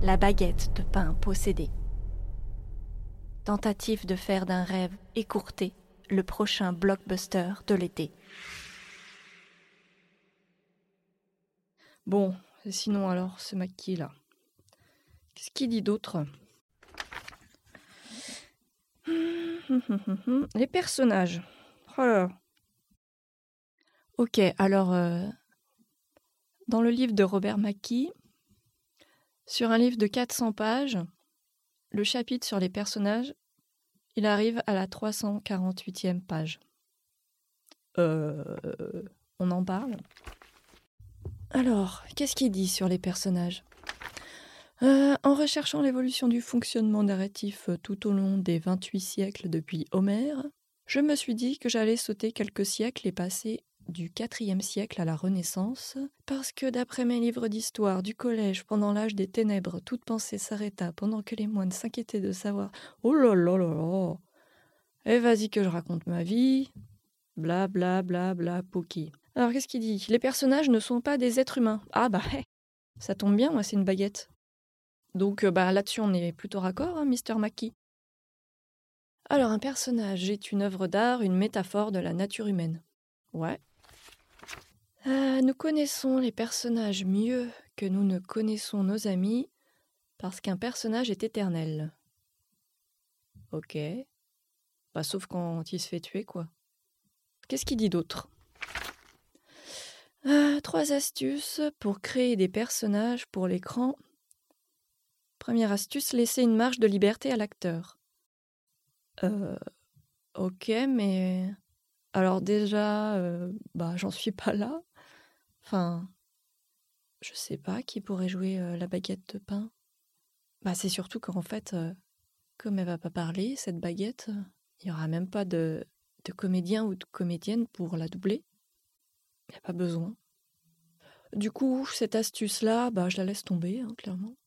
La baguette de pain possédée. Tentative de faire d'un rêve écourté le prochain blockbuster de l'été. Bon, sinon alors, ce maquis là. Qu'est-ce qu'il dit d'autre? Les personnages. Oh là. Ok, alors, euh, dans le livre de Robert Mackie, sur un livre de 400 pages, le chapitre sur les personnages, il arrive à la 348e page. Euh, on en parle? Alors, qu'est-ce qu'il dit sur les personnages? Euh, En recherchant l'évolution du fonctionnement narratif tout au long des 28 siècles depuis Homère, je me suis dit que j'allais sauter quelques siècles et passer du IVe siècle à la Renaissance, parce que d'après mes livres d'histoire du collège, pendant l'âge des ténèbres, toute pensée s'arrêta pendant que les moines s'inquiétaient de savoir Oh là là là là Eh vas-y que je raconte ma vie Bla bla bla bla Poki. Alors qu'est-ce qu'il dit Les personnages ne sont pas des êtres humains. Ah bah ça tombe bien, moi c'est une baguette. Donc bah là-dessus on est plutôt raccord, hein, Mr. Mackie. Alors un personnage est une œuvre d'art, une métaphore de la nature humaine. Ouais, euh, nous connaissons les personnages mieux que nous ne connaissons nos amis parce qu'un personnage est éternel. Ok. Bah, sauf quand il se fait tuer, quoi. Qu'est-ce qu'il dit d'autre? Euh, Trois astuces pour créer des personnages pour l'écran. Première astuce, laisser une marge de liberté à l'acteur. Euh, ok, mais alors déjà, bah j'en suis pas là. Enfin, je sais pas qui pourrait jouer la baguette de pain. Bah, c'est surtout qu'en fait, comme elle va pas parler, cette baguette, il y aura même pas de, comédien ou de comédienne pour la doubler. Il n'y a pas besoin. Du coup, cette astuce-là, bah, je la laisse tomber, hein, clairement.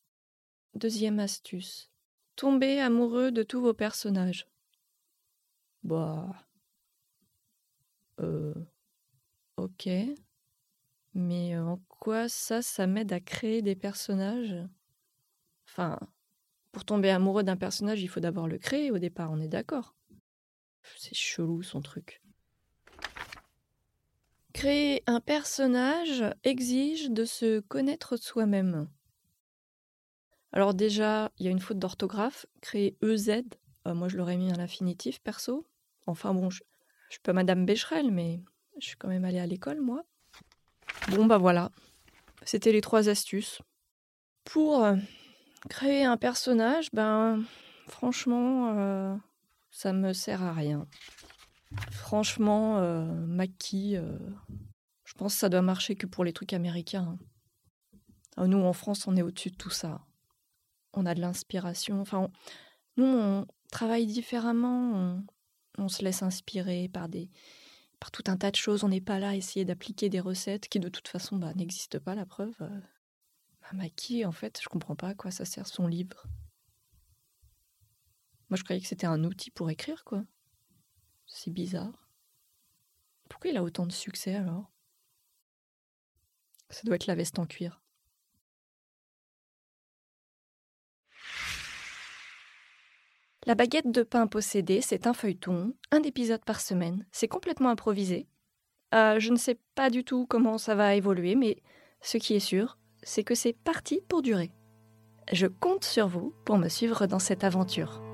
Deuxième astuce. Tomber amoureux de tous vos personnages. Bah. Euh. Ok. Mais en quoi ça, ça m'aide à créer des personnages? Enfin, pour tomber amoureux d'un personnage, il faut d'abord le créer au départ, on est d'accord. C'est chelou son truc. Créer un personnage exige de se connaître soi-même. Alors déjà, il y a une faute d'orthographe. Créer EZ, moi je l'aurais mis à l'infinitif perso. Enfin bon, je, je suis pas Madame Becherel, mais je suis quand même allée à l'école, moi. Bon, bah voilà. C'était les trois astuces. Pour euh, créer un personnage, ben, franchement, euh, ça me sert à rien. Franchement, euh, Maki, je pense que ça doit marcher que pour les trucs américains. Ah, nous, en France, on est au-dessus de tout ça. On a de l'inspiration. Enfin, nous, on travaille différemment. on se laisse inspirer par des, par tout un tas de choses. On n'est pas là à essayer d'appliquer des recettes qui de toute façon bah, n'existent pas, la preuve. Euh. Bah, Maki, en fait, je comprends pas à quoi ça sert son livre. Moi, je croyais que c'était un outil pour écrire, quoi. C'est bizarre. Pourquoi il a autant de succès alors? Ça doit être la veste en cuir. La baguette de pain possédée, c'est un feuilleton, un épisode par semaine. C'est complètement improvisé. Euh, je ne sais pas du tout comment ça va évoluer, mais ce qui est sûr, c'est que c'est parti pour durer. Je compte sur vous pour me suivre dans cette aventure.